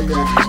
Yoga.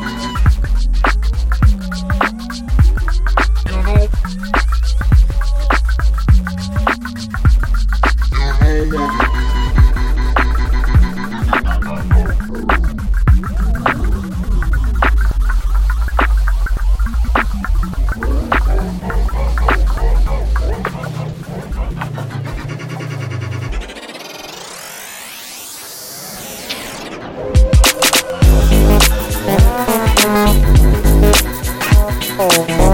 Oh,